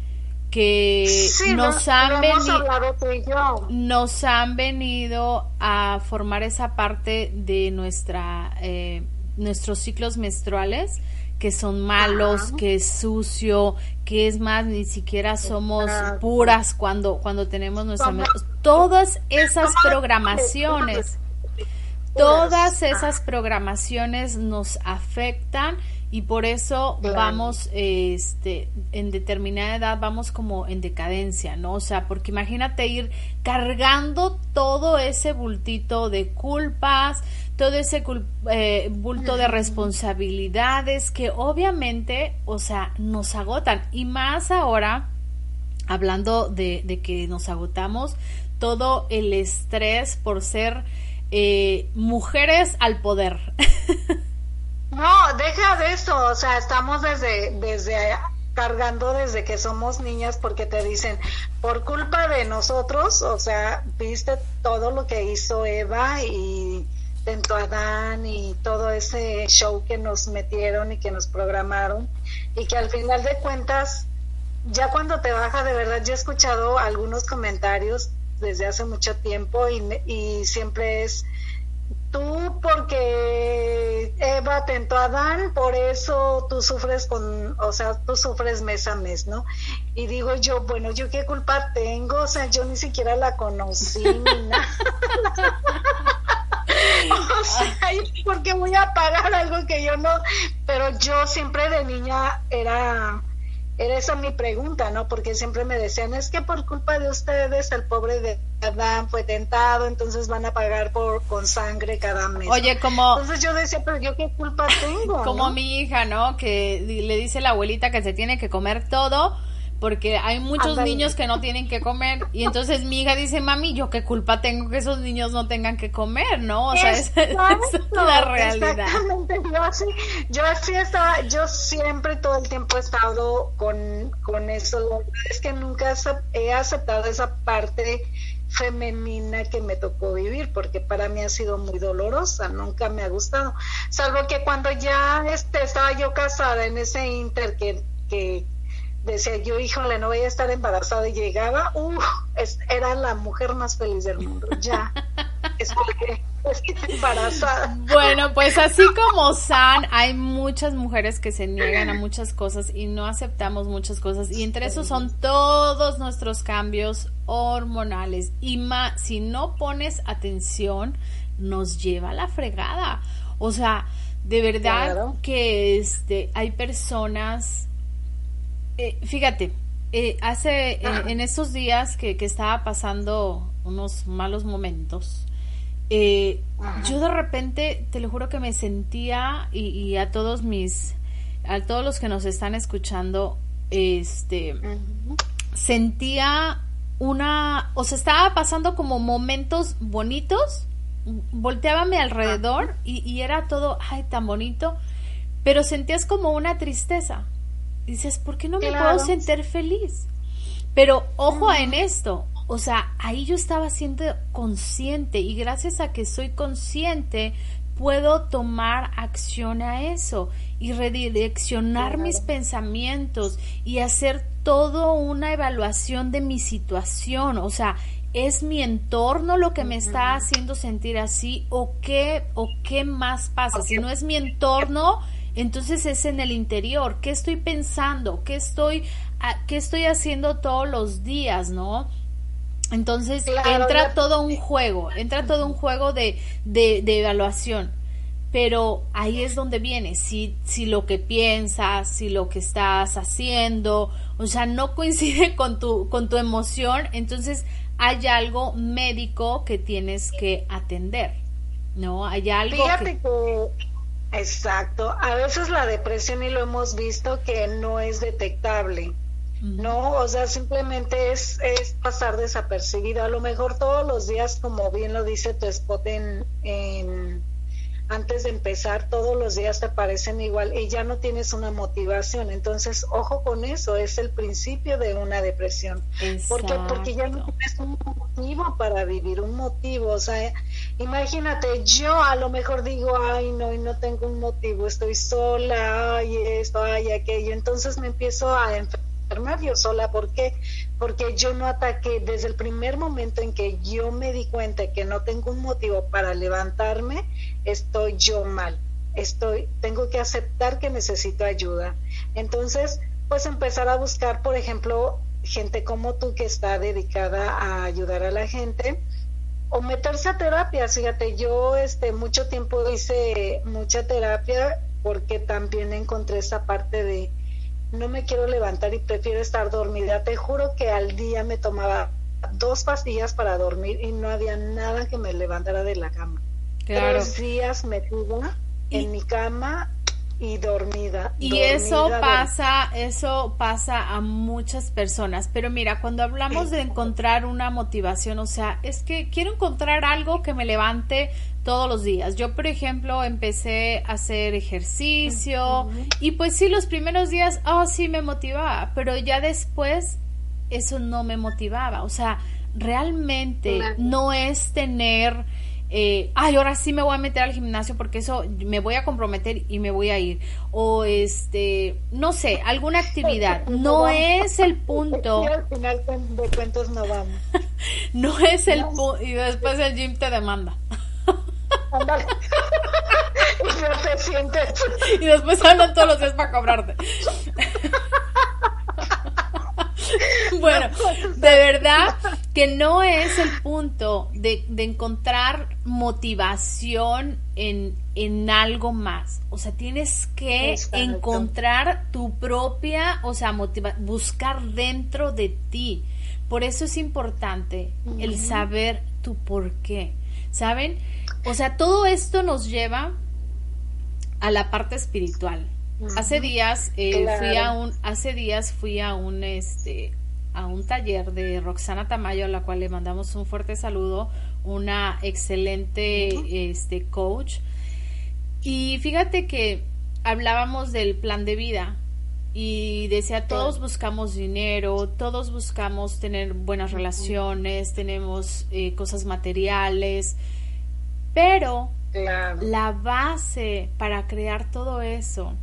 que Sí, nos han venido nos han venido a formar esa parte de nuestra eh, nuestros ciclos menstruales que son malos, Ajá. que es sucio, que es más ni siquiera somos Exacto. puras cuando cuando tenemos nuestra todas esas programaciones todas esas programaciones nos afectan y por eso Claro. vamos este en determinada edad vamos como en decadencia, ¿no? O sea, porque imagínate ir cargando todo ese bultito de culpas, todo ese cul- eh, bulto de responsabilidades que obviamente, o sea, nos agotan y más ahora hablando de, de que nos agotamos, todo el estrés por ser eh, mujeres al poder. [laughs] No, deja de eso, o sea, estamos desde, desde cargando desde que somos niñas porque te dicen, por culpa de nosotros, o sea, viste todo lo que hizo Eva y tentó Adán y todo ese show que nos metieron y que nos programaron y que al final de cuentas, ya cuando te baja de verdad, yo he escuchado algunos comentarios desde hace mucho tiempo y, y siempre es tú porque Eva tentó a Adán, por eso tú sufres con, o sea, tú sufres mes a mes, ¿no? Y digo yo, bueno, ¿yo qué culpa tengo? O sea, yo ni siquiera la conocí ni nada. [laughs] o sea, ¿y ¿por qué voy a pagar algo que yo no? Pero yo siempre de niña era era esa mi pregunta, ¿no? Porque siempre me decían, es que por culpa de ustedes el pobre de Adán fue tentado, entonces van a pagar por con sangre cada mes. Oye, como, Entonces yo decía, pero yo qué culpa [coughs] tengo. como ¿no? mi hija, ¿no? Que le dice la abuelita que se tiene que comer todo porque hay muchos niños que no tienen que comer y entonces mi hija dice, mami, yo qué culpa tengo que esos niños no tengan que comer, ¿no? O sea, esa, esa es [laughs] la realidad. Exactamente, yo así, yo así estaba, yo siempre todo el tiempo he estado con, con eso, la verdad es que nunca he aceptado esa parte femenina que me tocó vivir, porque para mí ha sido muy dolorosa, nunca me ha gustado, salvo que cuando ya este, estaba yo casada en ese inter que, que decía yo, híjole, no voy a estar embarazada y llegaba, uh, era la mujer más feliz del mundo, ya, [laughs] es porque es embarazada. Bueno, pues así como San, hay muchas mujeres que se niegan a muchas cosas y no aceptamos muchas cosas. Y entre esos son todos nuestros cambios hormonales. Y más, si no pones atención, nos lleva a la fregada. O sea, de verdad que este, hay personas eh, fíjate, eh, hace eh, en estos días que, estaba pasando unos malos momentos, yo de repente, te lo juro que me sentía y, a todos mis, a todos los que nos están escuchando, este, sentía una, o sea, estaba pasando como momentos bonitos, volteaba a mi alrededor y, y era todo, ay, tan bonito, pero sentías como una tristeza dices, ¿por qué no me puedo sentir feliz? Pero ojo en esto, o sea, ahí yo estaba siendo consciente y gracias a que soy consciente puedo tomar acción a eso y redireccionar mis pensamientos y hacer todo una evaluación de mi situación, o sea, es mi entorno lo que me está haciendo sentir así o qué o qué más pasa, si no es mi entorno, entonces es en el interior, ¿qué estoy pensando? ¿Qué estoy, qué estoy haciendo todos los días, no? Entonces entra todo un juego, entra todo un juego de, de, evaluación. Pero ahí es donde viene, si, si lo que piensas, si lo que estás haciendo, o sea, no coincide [laughs] con tu, con tu emoción, entonces hay algo médico que tienes que atender, ¿no? Hay algo Fíjate que Exacto. A veces la depresión, y lo hemos visto, que no es detectable. No, o sea, simplemente es, es pasar desapercibido. A lo mejor todos los días, como bien lo dice tu spot en, en antes de empezar, todos los días te parecen igual y ya no tienes una motivación. Entonces, ojo con eso, es el principio de una depresión. porque Porque ya no tienes un motivo para vivir, un motivo. O sea, imagínate, yo a lo mejor digo, ay, no, y no tengo un motivo, estoy sola, ay, esto, ay, aquello. Entonces me empiezo a enfermar sola. ¿Por qué? porque yo no ataqué desde el primer momento en que yo me di cuenta que no tengo un motivo para levantarme, estoy yo mal. Estoy, tengo que aceptar que necesito ayuda. Entonces, pues empezar a buscar, por ejemplo, gente como tú que está dedicada a ayudar a la gente o meterse a terapia. Fíjate, yo este mucho tiempo hice mucha terapia porque también encontré esa parte de no me quiero levantar y prefiero estar dormida. Te juro que al día me tomaba dos pastillas para dormir y no había nada que me levantara de la cama. Claro. Tres días metida en mi cama y dormida. Y eso pasa, eso pasa a muchas personas. Pero mira, cuando hablamos de encontrar una motivación, o sea, es que quiero encontrar algo que me levante todos los días. Yo, por ejemplo, empecé a hacer ejercicio y pues sí, los primeros días, oh, sí me motivaba, pero ya después eso no me motivaba. O sea, realmente no es tener eh, ay, ahora sí me voy a meter al gimnasio porque eso me voy a comprometer y me voy a ir. O este, no sé, alguna actividad. [laughs] [laughs] [laughs] No es el punto. Al final de cuentos no vamos. no es el punto. Y después el gym te demanda. Y no te sientes. Y después hablan todos los días para cobrarte. [laughs] bueno, de verdad que no es el punto de, encontrar motivación en, en, algo más. O sea, tienes que encontrar tu propia, o sea, buscar dentro de ti. Por eso es importante el saber tu por qué. ¿Saben? O sea, todo esto nos lleva a la parte espiritual. Hace días eh, fui a un, hace días fui a un este a un taller de Roxana Tamayo, a la cual le mandamos un fuerte saludo, una excelente este coach. Y fíjate que hablábamos del plan de vida y decía todos buscamos dinero, todos buscamos tener buenas relaciones, tenemos eh, cosas materiales, pero la base para crear todo eso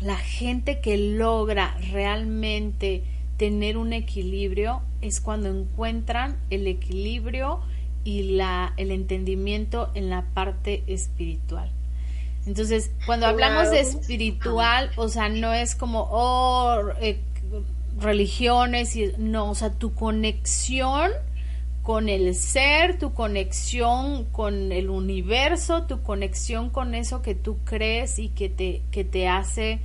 la gente que logra realmente tener un equilibrio es cuando encuentran el equilibrio y la, el entendimiento en la parte espiritual. Entonces, cuando hablamos de espiritual, o sea, no es como, oh, eh, religiones, y, no, o sea, tu conexión con el ser, tu conexión con el universo, tu conexión con eso que tú crees y que te, que te hace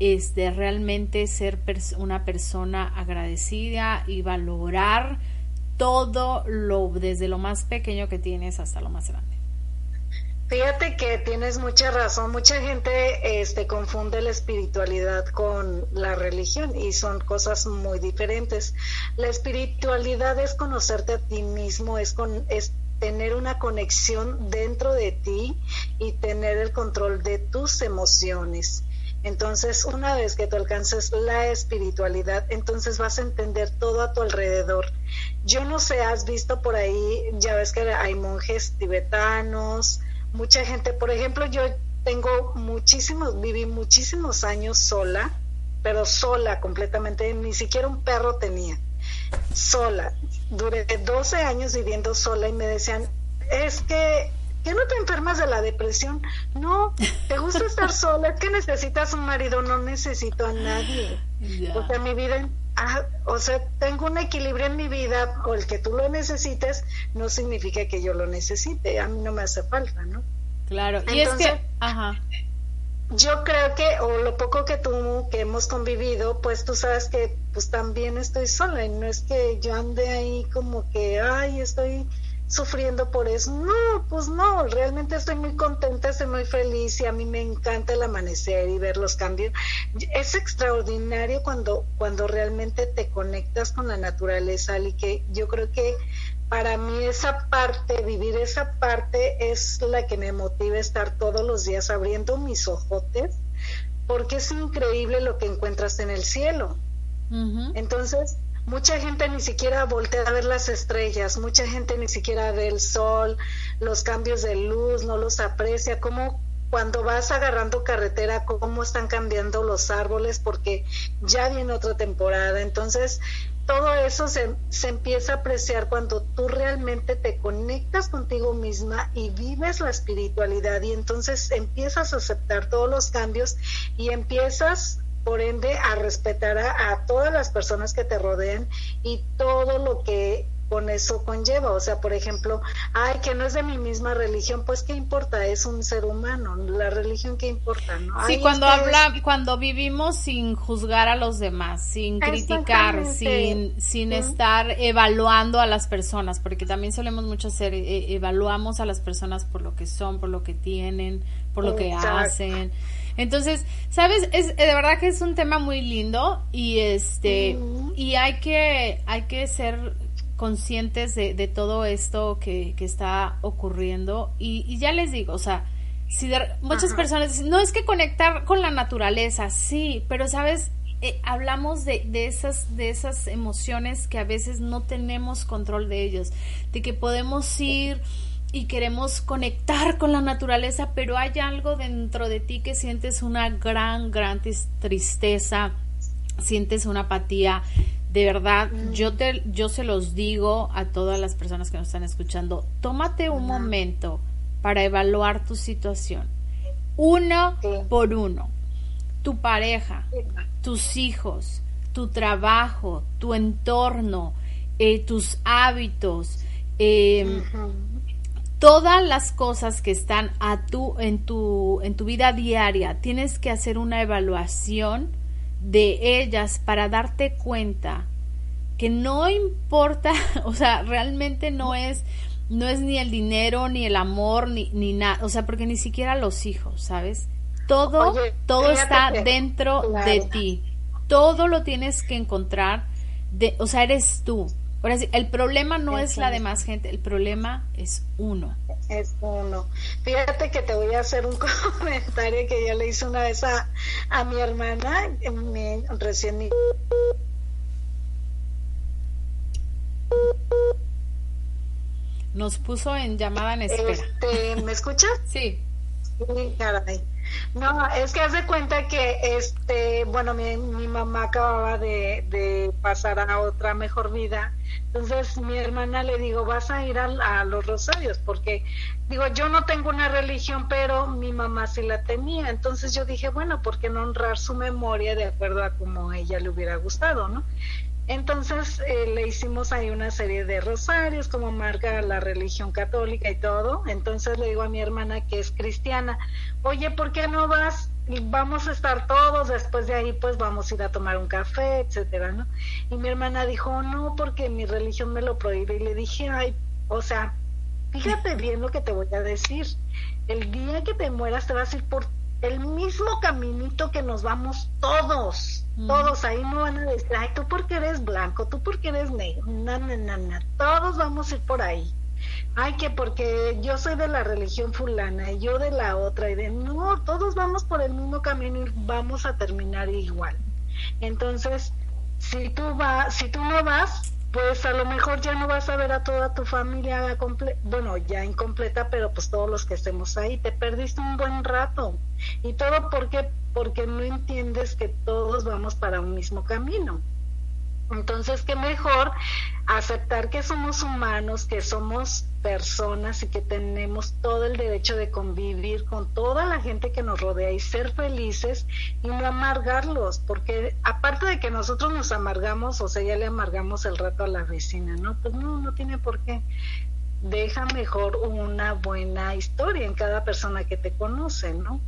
este, realmente ser una persona agradecida y valorar todo lo, desde lo más pequeño que tienes hasta lo más grande. Fíjate que tienes mucha razón. Mucha gente este, confunde la espiritualidad con la religión y son cosas muy diferentes. La espiritualidad es conocerte a ti mismo, es, con, es tener una conexión dentro de ti y tener el control de tus emociones. Entonces, una vez que tú alcances la espiritualidad, entonces vas a entender todo a tu alrededor. Yo no sé, has visto por ahí, ya ves que hay monjes tibetanos, mucha gente, por ejemplo, yo tengo muchísimos, viví muchísimos años sola, pero sola completamente, ni siquiera un perro tenía, sola. Duré 12 años viviendo sola y me decían, es que ¿qué no te enfermas de la depresión? No, te gusta estar [laughs] sola, es que necesitas un marido, no necesito a nadie. O sea, mi vida, ah, o sea, tengo un equilibrio en mi vida, o el que tú lo necesites, no significa que yo lo necesite, a mí no me hace falta, ¿no? Claro, y es que, ajá. Yo creo que, o lo poco que tú, que hemos convivido, pues tú sabes que pues también estoy sola y no es que yo ande ahí como que, ay, estoy sufriendo por eso. No, pues no, realmente estoy muy contenta, estoy muy feliz y a mí me encanta el amanecer y ver los cambios. Es extraordinario cuando, cuando realmente te conectas con la naturaleza y que yo creo que para mí esa parte, vivir esa parte es la que me motiva a estar todos los días abriendo mis ojotes porque es increíble lo que encuentras en el cielo. Entonces, Mucha gente ni siquiera voltea a ver las estrellas, mucha gente ni siquiera ve el sol, los cambios de luz, no los aprecia, como cuando vas agarrando carretera, cómo están cambiando los árboles, porque ya viene otra temporada. Entonces, todo eso se, se, empieza a apreciar cuando tú realmente te conectas contigo misma y vives la espiritualidad y entonces empiezas a aceptar todos los cambios y empiezas por ende a respetar a, todas las personas que te rodean y todo lo que con eso conlleva. O sea, por ejemplo, ay, que no es de mi misma religión, pues qué importa, es un ser humano, la religión qué importa, ¿no? Sí, cuando habla, cuando vivimos sin juzgar a los demás, sin criticar, sin, sin estar evaluando a las personas, porque también solemos mucho hacer, eh, evaluamos a las personas por lo que son, por lo que tienen, por lo que hacen. Entonces, ¿sabes? Es, de verdad que es un tema muy lindo y este, y hay que, hay que ser conscientes de, de todo esto que, que está ocurriendo y, y, ya les digo, o sea, si muchas personas dicen, no es que conectar con la naturaleza, sí, pero sabes, eh, hablamos de, de, esas, de esas emociones que a veces no tenemos control de ellos, de que podemos ir y queremos conectar con la naturaleza, pero hay algo dentro de ti que sientes una gran, gran tristeza, sientes una apatía. De verdad, yo te, yo se los digo a todas las personas que nos están escuchando, tómate un momento para evaluar tu situación, uno por uno, tu pareja, tus hijos, tu trabajo, tu entorno, eh, tus hábitos, eh, todas las cosas que están a tu, en, tu, en tu vida diaria, tienes que hacer una evaluación de ellas para darte cuenta que no importa, [laughs] o sea, realmente no es, no es ni el dinero, ni el amor, ni, ni nada, o sea, porque ni siquiera los hijos, ¿sabes? Todo, todo está dentro de ti. Todo lo tienes que encontrar, de, o sea, eres tú. Ahora sí, el problema no es la demás gente, el problema es uno. Es uno. Fíjate que te voy a hacer un [laughs] comentario que yo le hice una vez a, a mi hermana, mi, recién Nos puso en llamada en espera. Este, ¿Me escuchas? [laughs] Sí. Sí, caray. No, es que haz de cuenta que, este, bueno, mi, mi mamá acababa de, de, pasar a otra mejor vida. Entonces mi hermana le digo, vas a ir a, a, los rosarios, porque digo, yo no tengo una religión, pero mi mamá sí la tenía. Entonces yo dije, bueno, ¿por qué no honrar su memoria de acuerdo a como ella le hubiera gustado, no? Entonces eh, le hicimos ahí una serie de rosarios, como marca la religión católica y todo. Entonces le digo a mi hermana que es cristiana, oye, ¿por qué no vas? Vamos a estar todos, después de ahí pues vamos a ir a tomar un café, etcétera, ¿no? Y mi hermana dijo, no, porque mi religión me lo prohíbe. Y le dije, ay, o sea, fíjate bien lo que te voy a decir. El día que te mueras te vas a ir por el mismo caminito que nos vamos todos, todos ahí no van a decir, ay, tú porque eres blanco, tú porque eres negro, na, na, na, na, todos vamos a ir por ahí. Ay, que porque yo soy de la religión fulana y yo de la otra, y de no, todos vamos por el mismo camino y vamos a terminar igual. Entonces, si tú vas, si tú no vas, pues a lo mejor ya no vas a ver a toda tu familia bueno, ya incompleta, pero pues todos los que estemos ahí, te perdiste un buen rato. Y todo porque porque no entiendes que todos vamos para un mismo camino. Entonces, qué mejor aceptar que somos humanos, que somos personas y que tenemos todo el derecho de convivir con toda la gente que nos rodea y ser felices y no amargarlos, porque aparte de que nosotros nos amargamos, o sea, ya le amargamos el rato a la vecina, ¿no? Pues no, no tiene por qué. Deja mejor una buena historia en cada persona que te conoce, ¿no?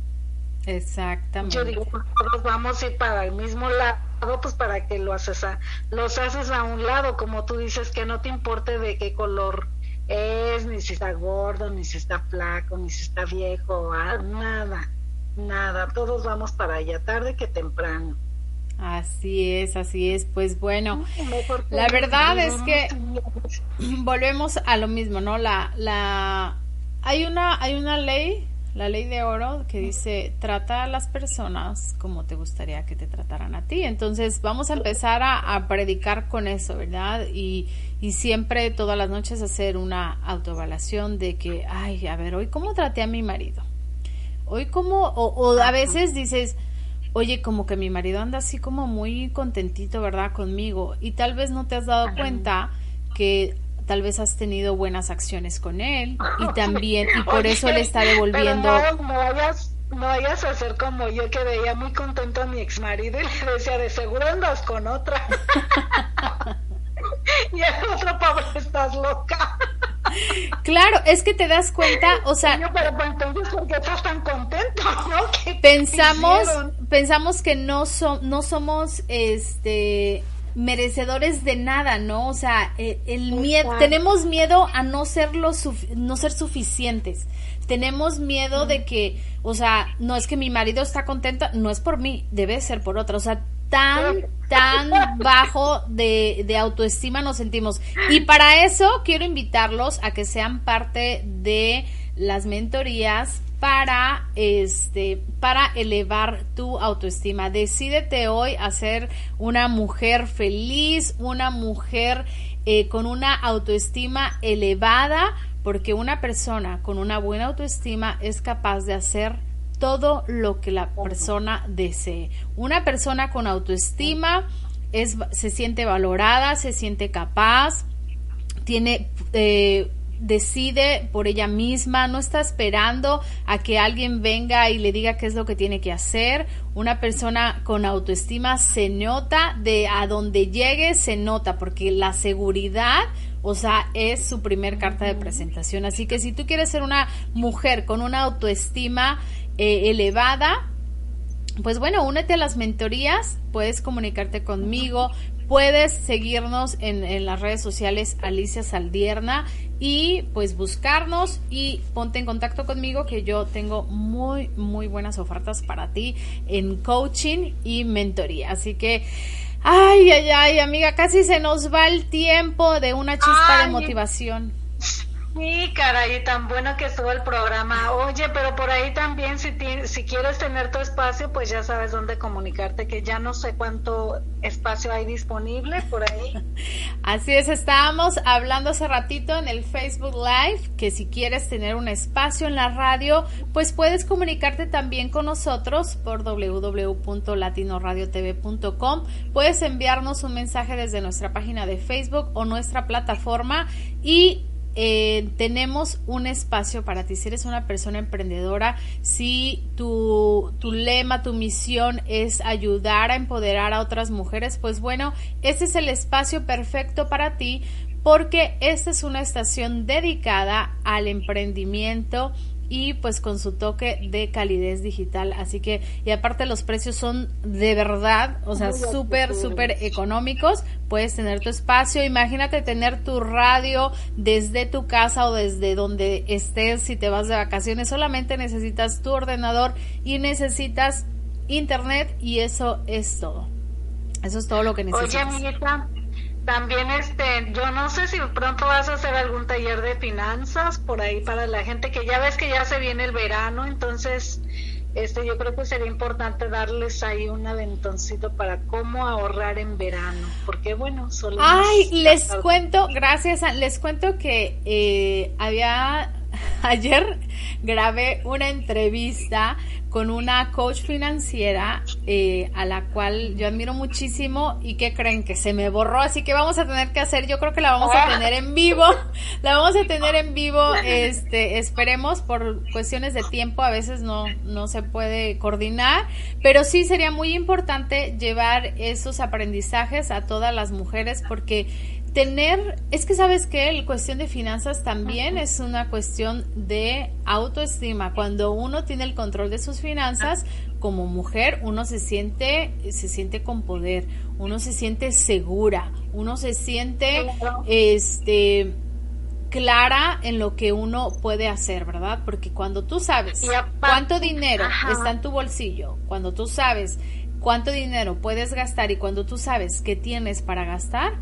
Exactamente. Yo digo, pues, todos vamos a ir para el mismo lado, pues para que lo haces a, los haces a un lado, como tú dices, que no te importe de qué color es, ni si está gordo, ni si está flaco, ni si está viejo, ah, nada, nada, todos vamos para allá, tarde que temprano. Así es, así es. Pues bueno, la verdad es que [clears throat] volvemos a lo mismo, ¿no? La, la, hay una, hay una ley la ley de oro que dice trata a las personas como te gustaría que te trataran a ti. Entonces vamos a empezar a, predicar con eso, ¿verdad? Y, y, siempre todas las noches hacer una autoevaluación de que, ay, a ver, hoy cómo traté a mi marido. Hoy cómo, o, o a veces dices, oye, como que mi marido anda así como muy contentito, ¿verdad? Conmigo. Y tal vez no te has dado cuenta que tal vez has tenido buenas acciones con él y [laughs] también y por eso le está devolviendo no, vayas no vayas a ser como yo que veía muy contento a mi ex marido y le decía de seguro andas con otra [laughs] y el otro pobre estás loca Claro, es que te das cuenta, o sea, pero pues, entonces ¿por qué estás tan contento? [laughs] ¿no? Pensamos, pensamos que no so, no somos este merecedores de nada, ¿no? O sea, eh, el, miedo, tenemos miedo a no ser lo no ser suficientes. Tenemos miedo de que, o sea, no es que mi marido está contento, no es por mí, debe ser por otra. O sea, tan, tan [laughs] bajo de, de autoestima nos sentimos. Y para eso quiero invitarlos a que sean parte de las mentorías para este para elevar tu autoestima. Decídete hoy a ser una mujer feliz, una mujer eh, con una autoestima elevada, porque una persona con una buena autoestima es capaz de hacer todo lo que la persona desee. Una persona con autoestima es, se siente valorada, se siente capaz, tiene eh, decide por ella misma, no está esperando a que alguien venga y le diga qué es lo que tiene que hacer. Una persona con autoestima se nota, de a donde llegue se nota, porque la seguridad, o sea, es su primer carta de presentación. Así que si tú quieres ser una mujer con una autoestima eh, elevada, pues bueno, únete a las mentorías, puedes comunicarte conmigo, puedes seguirnos en, en, las redes sociales Alicia Saldierna y pues buscarnos y ponte en contacto conmigo que yo tengo muy muy buenas ofertas para ti en coaching y mentoría. Así que ay ay ay amiga casi se nos va el tiempo de una chispa de motivación Sí, caray, tan bueno que estuvo el programa. Oye, pero por ahí también, si, si quieres tener tu espacio, pues ya sabes dónde comunicarte, que ya no sé cuánto espacio hay disponible por ahí. [laughs] Así es, estábamos hablando hace ratito en el Facebook Live, que si quieres tener un espacio en la radio, pues puedes comunicarte también con nosotros por www.latinoradiotv.com. Puedes enviarnos un mensaje desde nuestra página de Facebook o nuestra plataforma y eh, tenemos un espacio para ti. Si eres una persona emprendedora, si tu, tu lema, tu misión es ayudar a empoderar a otras mujeres, pues bueno, este es el espacio perfecto para ti porque esta es una estación dedicada al emprendimiento y pues con su toque de calidez digital. Así que, y aparte los precios son de verdad, o sea, súper, súper económicos. Puedes tener tu espacio. Imagínate tener tu radio desde tu casa o desde donde estés si te vas de vacaciones. Solamente necesitas tu ordenador y necesitas internet y eso es todo. Eso es todo lo que necesitas. Oye, también, este, yo no sé si pronto vas a hacer algún taller de finanzas por ahí para la gente que ya ves que ya se viene el verano, entonces, este, yo creo que sería importante darles ahí un aventoncito para cómo ahorrar en verano, porque bueno, solo. Ay, les cuento, gracias, les cuento que eh, había [laughs] ayer grabé una entrevista con una coach financiera eh, a la cual yo admiro muchísimo y que creen que se me borró, así que vamos a tener que hacer, yo creo que la vamos a tener en vivo, [laughs] la vamos a tener en vivo, este, esperemos por cuestiones de tiempo, a veces no, no se puede coordinar, pero sí sería muy importante llevar esos aprendizajes a todas las mujeres porque tener, es que sabes que la cuestión de finanzas también es una cuestión de autoestima. Cuando uno tiene el control de sus finanzas, como mujer, uno se siente, se siente con poder, uno se siente segura, uno se siente, este, clara en lo que uno puede hacer, ¿verdad? Porque cuando tú sabes cuánto dinero está en tu bolsillo, cuando tú sabes cuánto dinero puedes gastar y cuando tú sabes qué tienes para gastar,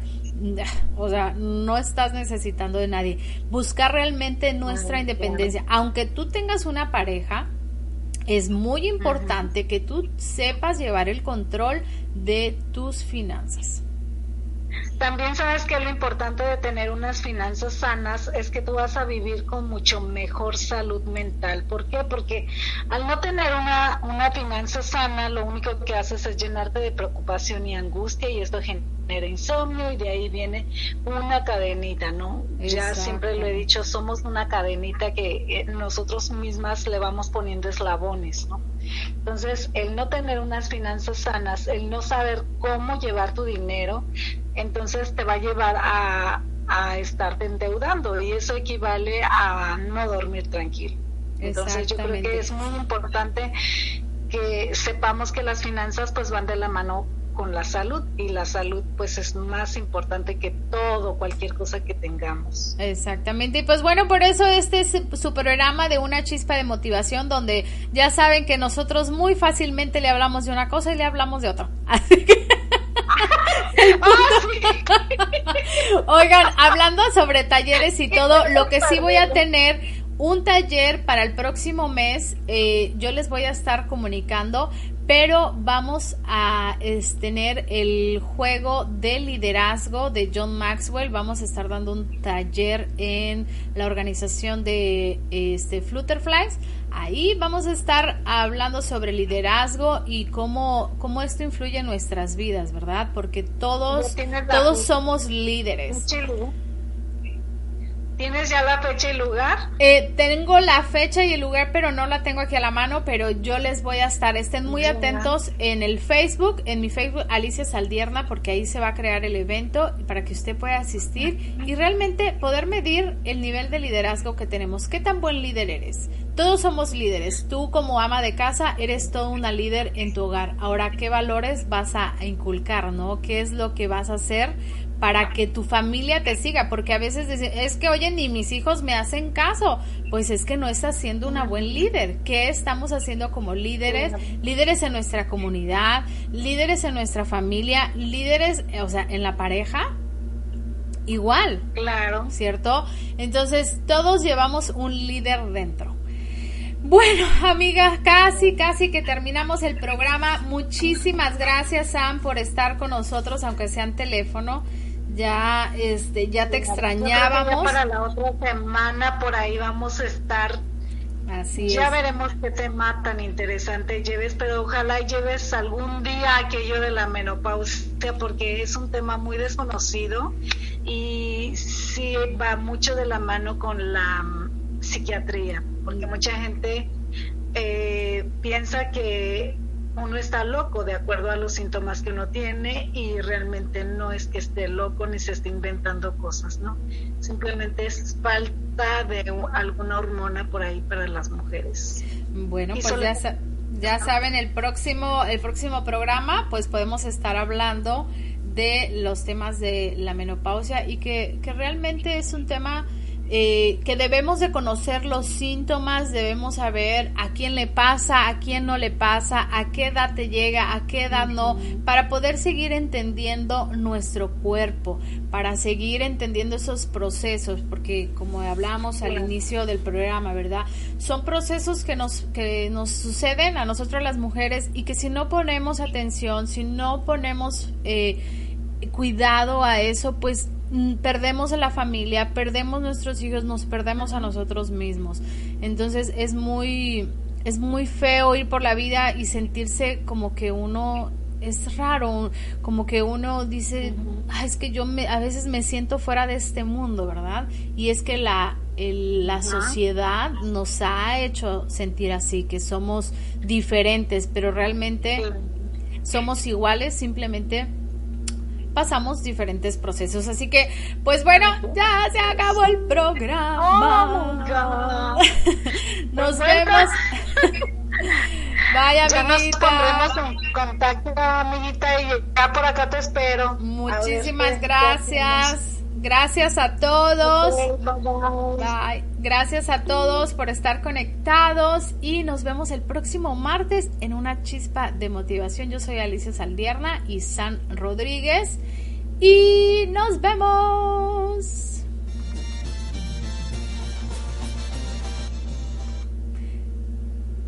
[laughs] o sea, no estás necesitando de nadie. Buscar realmente nuestra independencia. Aunque tú tengas una pareja, es muy importante que tú sepas llevar el control de tus finanzas. También sabes que lo importante de tener unas finanzas sanas es que tú vas a vivir con mucho mejor salud mental. ¿Por qué? Porque al no tener una, una finanza sana, lo único que haces es llenarte de preocupación y angustia y esto genera insomnio y de ahí viene una cadenita, ¿no? Ya siempre lo he dicho, somos una cadenita que eh, nosotros mismas le vamos poniendo eslabones, ¿no? Entonces, el no tener unas finanzas sanas, el no saber cómo llevar tu dinero, entonces te va a llevar a, a estarte endeudando y eso equivale a no dormir tranquilo. Entonces yo creo que es muy importante que sepamos que las finanzas pues van de la mano con la salud y la salud pues es más importante que todo, cualquier cosa que tengamos. Exactamente, y pues bueno, por eso este es su programa de una chispa de motivación donde ya saben que nosotros muy fácilmente le hablamos de una cosa y le hablamos de otra. [laughs] Así que... [laughs] Oigan, hablando sobre talleres y todo, lo que sí voy a tener un taller para el próximo mes, eh, yo les voy a estar comunicando, pero vamos a tener el juego de liderazgo de John Maxwell. Vamos a estar dando un taller en la organización de este Flutterflies. Ahí vamos a estar hablando sobre liderazgo y cómo, cómo esto influye en nuestras vidas, ¿verdad? Porque todos, todos somos líderes. ¿Tienes ya la fecha y lugar? Eh, tengo la fecha y el lugar, pero no la tengo aquí a la mano, pero yo les voy a estar, estén muy atentos en el Facebook, en mi Facebook Alicia Saldierna, porque ahí se va a crear el evento para que usted pueda asistir y realmente poder medir el nivel de liderazgo que tenemos. ¿Qué tan buen líder eres? Todos somos líderes. Tú como ama de casa eres toda una líder en tu hogar. Ahora, ¿qué valores vas a inculcar, no? ¿Qué es lo que vas a hacer? Para que tu familia te siga, porque a veces dicen, es que oye, ni mis hijos me hacen caso, pues es que no estás siendo una buen líder. ¿Qué estamos haciendo como líderes? Líderes en nuestra comunidad, líderes en nuestra familia, líderes, o sea, en la pareja. igual. Claro. ¿Cierto? Entonces, todos llevamos un líder dentro. Bueno, [laughs] amigas, casi, casi que terminamos el programa. Muchísimas gracias, Sam, por estar con nosotros, aunque sea en teléfono. Ya, este, ya te extrañábamos. para la otra semana por ahí vamos a estar. Así ya es. veremos qué tema tan interesante lleves, pero ojalá lleves algún día aquello de la menopausia, porque es un tema muy desconocido y sí va mucho de la mano con la mm, psiquiatría, porque mucha gente eh, piensa que uno está loco de acuerdo a los síntomas que uno tiene y realmente no es que esté loco ni se esté inventando cosas, ¿no? Simplemente es falta de alguna hormona por ahí para las mujeres. Bueno, Y pues solo- ya, sa- ya saben, el próximo, el próximo programa, pues podemos estar hablando de los temas de la menopausia y que, que realmente es un tema eh, que debemos de conocer los síntomas, debemos saber a quién le pasa, a quién no le pasa, a qué edad te llega, a qué edad no, para poder seguir entendiendo nuestro cuerpo, para seguir entendiendo esos procesos, porque como hablamos al inicio del programa, ¿verdad? Son procesos que nos, que nos suceden a nosotros las mujeres y que si no ponemos atención, si no ponemos eh, cuidado a eso, pues perdemos a la familia, perdemos nuestros hijos, nos perdemos a nosotros mismos. Entonces es muy es muy feo ir por la vida y sentirse como que uno es raro, como que uno dice, "Ay, es que yo me, a veces me siento fuera de este mundo, ¿verdad? Y es que la el- la sociedad nos ha hecho sentir así, que somos diferentes, pero realmente somos iguales, simplemente pasamos diferentes procesos. Así que, pues bueno, ya se acabó el programa. [laughs] Nos vemos. [laughs] Vaya, Ya nos amiguita. pondremos en contacto, amiguita, y ya por acá te espero. Muchísimas ver qué- gracias. Gracias a todos. Bye. Gracias a todos por estar conectados y nos vemos el próximo martes en una chispa de motivación. Yo soy Alicia Saldierna y San Rodríguez y nos vemos.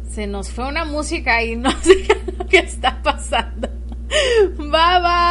Se nos fue una música y [laughs] no sé que está pasando. Bye bye.